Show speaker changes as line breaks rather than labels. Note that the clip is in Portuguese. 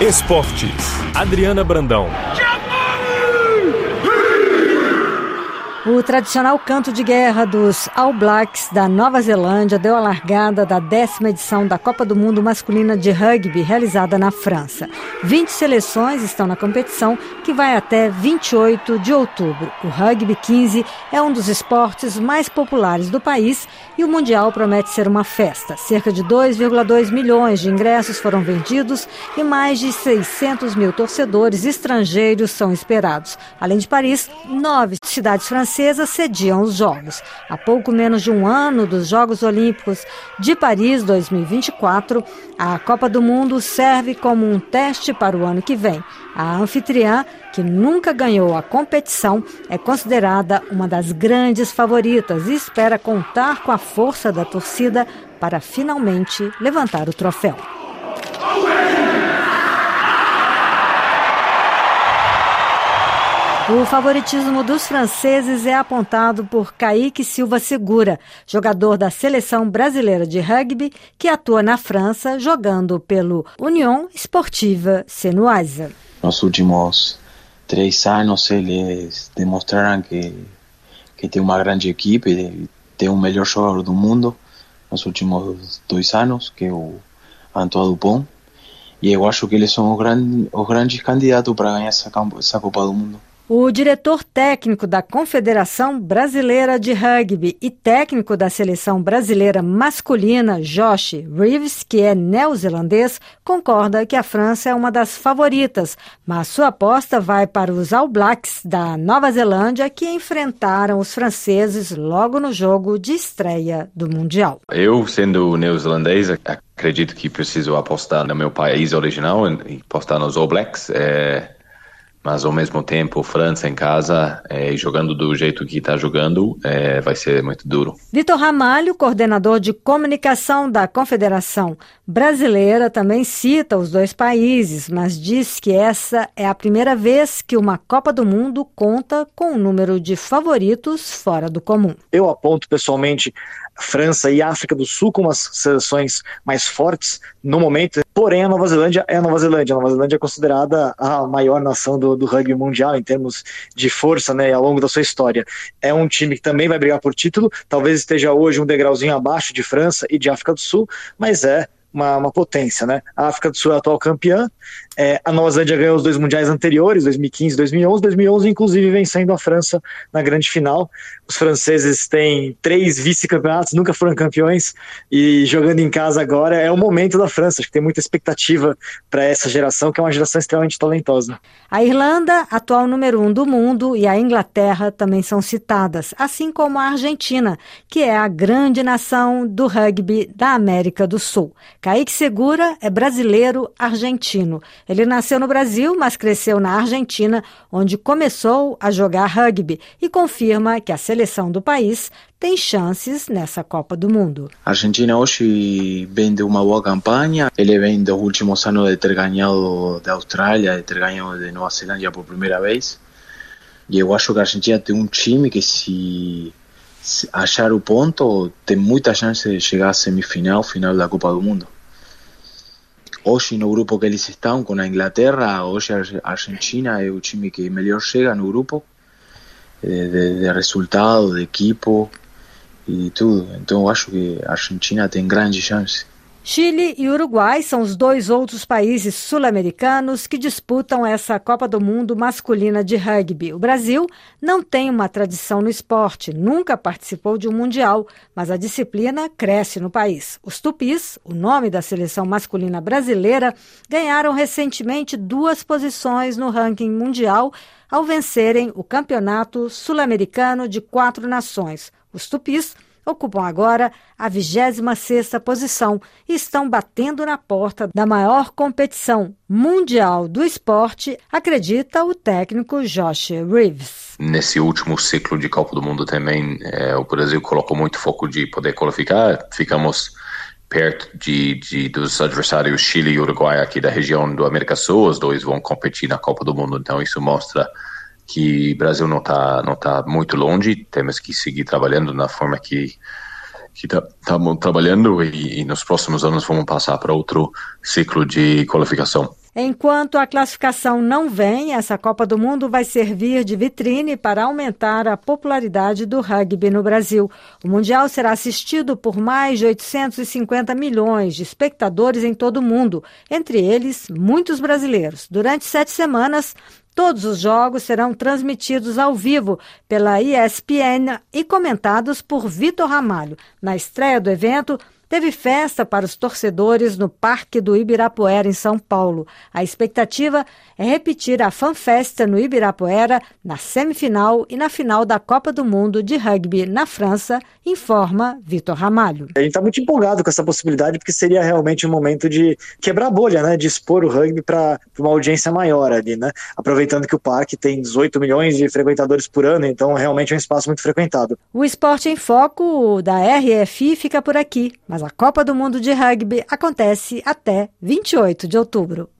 Esportes. Adriana Brandão.
O tradicional canto de guerra dos All Blacks da Nova Zelândia deu a largada da décima edição da Copa do Mundo Masculina de Rugby, realizada na França. 20 seleções estão na competição, que vai até 28 de outubro. O Rugby 15 é um dos esportes mais populares do país e o Mundial promete ser uma festa. Cerca de 2,2 milhões de ingressos foram vendidos e mais de 600 mil torcedores estrangeiros são esperados. Além de Paris, nove cidades francesas francesas sediam os Jogos. Há pouco menos de um ano dos Jogos Olímpicos de Paris 2024, a Copa do Mundo serve como um teste para o ano que vem. A anfitriã, que nunca ganhou a competição, é considerada uma das grandes favoritas e espera contar com a força da torcida para finalmente levantar o troféu. O favoritismo dos franceses é apontado por Kaique Silva Segura, jogador da seleção brasileira de rugby que atua na França jogando pelo Union Esportiva Senoise.
Nos últimos três anos eles demonstraram que, que tem uma grande equipe, tem o melhor jogador do mundo nos últimos dois anos, que é o Antoine Dupont. E eu acho que eles são os, grandes, os grandes candidatos para ganhar essa, essa Copa do Mundo.
O diretor técnico da Confederação Brasileira de Rugby e técnico da seleção brasileira masculina, Josh Reeves, que é neozelandês, concorda que a França é uma das favoritas, mas sua aposta vai para os All Blacks da Nova Zelândia, que enfrentaram os franceses logo no jogo de estreia do Mundial.
Eu, sendo neozelandês, acredito que preciso apostar no meu país original e apostar nos All Blacks. É mas ao mesmo tempo França em casa é, jogando do jeito que está jogando é, vai ser muito duro.
Vitor Ramalho, coordenador de comunicação da Confederação Brasileira, também cita os dois países, mas diz que essa é a primeira vez que uma Copa do Mundo conta com um número de favoritos fora do comum.
Eu aponto pessoalmente França e África do Sul como as seleções mais fortes no momento. Porém, a Nova Zelândia é a Nova Zelândia. A Nova Zelândia é considerada a maior nação do, do rugby mundial em termos de força né, ao longo da sua história. É um time que também vai brigar por título, talvez esteja hoje um degrauzinho abaixo de França e de África do Sul, mas é uma, uma potência, né? A África do Sul é a atual campeã, é, a Nova Zelândia ganhou os dois mundiais anteriores, 2015 e 2011, 2011 inclusive vencendo a França na grande final. Os franceses têm três vice-campeonatos, nunca foram campeões e jogando em casa agora é o momento da França. Acho que tem muita expectativa para essa geração, que é uma geração extremamente talentosa.
A Irlanda, atual número um do mundo, e a Inglaterra também são citadas, assim como a Argentina, que é a grande nação do rugby da América do Sul. Kaique Segura é brasileiro argentino. Ele nasceu no Brasil, mas cresceu na Argentina, onde começou a jogar rugby e confirma que a seleção do país tem chances nessa Copa do Mundo.
A Argentina hoje vem de uma boa campanha. Ele vem dos últimos anos de ter ganhado da Austrália, de ter ganhado de Nova Zelândia por primeira vez. E eu acho que a Argentina tem um time que se achar o ponto, tem muita chance de chegar à semifinal, final da Copa do Mundo. Hoje no grupo que eles estão com a Inglaterra, hoje a Argentina é o time que melhor chega no grupo, de, de, de resultado, de equipo e tudo. Então acho que a Argentina tem grande chance.
Chile e Uruguai são os dois outros países sul-americanos que disputam essa Copa do Mundo masculina de rugby. O Brasil não tem uma tradição no esporte, nunca participou de um mundial, mas a disciplina cresce no país. Os Tupis, o nome da seleção masculina brasileira, ganharam recentemente duas posições no ranking mundial ao vencerem o Campeonato Sul-Americano de Quatro Nações. Os Tupis ocupam agora a 26ª posição e estão batendo na porta da maior competição mundial do esporte, acredita o técnico Josh Reeves.
Nesse último ciclo de Copa do Mundo também, é, o Brasil colocou muito foco de poder qualificar. Ficamos perto de, de, dos adversários Chile e Uruguai aqui da região do América Sul. Os dois vão competir na Copa do Mundo, então isso mostra que o Brasil não está não tá muito longe, temos que seguir trabalhando na forma que que estamos tá, trabalhando e, e, nos próximos anos vamos passar para outro ciclo de qualificação.
Enquanto a classificação não vem, essa Copa do Mundo vai servir de vitrine para aumentar a popularidade do rugby no Brasil. O Mundial será assistido por mais de 850 milhões de espectadores em todo o mundo, entre eles muitos brasileiros. Durante sete semanas, Todos os jogos serão transmitidos ao vivo pela ESPN e comentados por Vitor Ramalho. Na estreia do evento, teve festa para os torcedores no Parque do Ibirapuera, em São Paulo. A expectativa é repetir a FanFesta no Ibirapuera na semifinal e na final da Copa do Mundo de Rugby na França, informa Vitor Ramalho.
A gente está muito empolgado com essa possibilidade, porque seria realmente um momento de quebrar a bolha, né? de expor o rugby para uma audiência maior ali, né? aproveitando que o parque tem 18 milhões de frequentadores por ano, então realmente é um espaço muito frequentado.
O Esporte em Foco da RFI fica por aqui, mas mas a Copa do Mundo de Rugby acontece até 28 de outubro.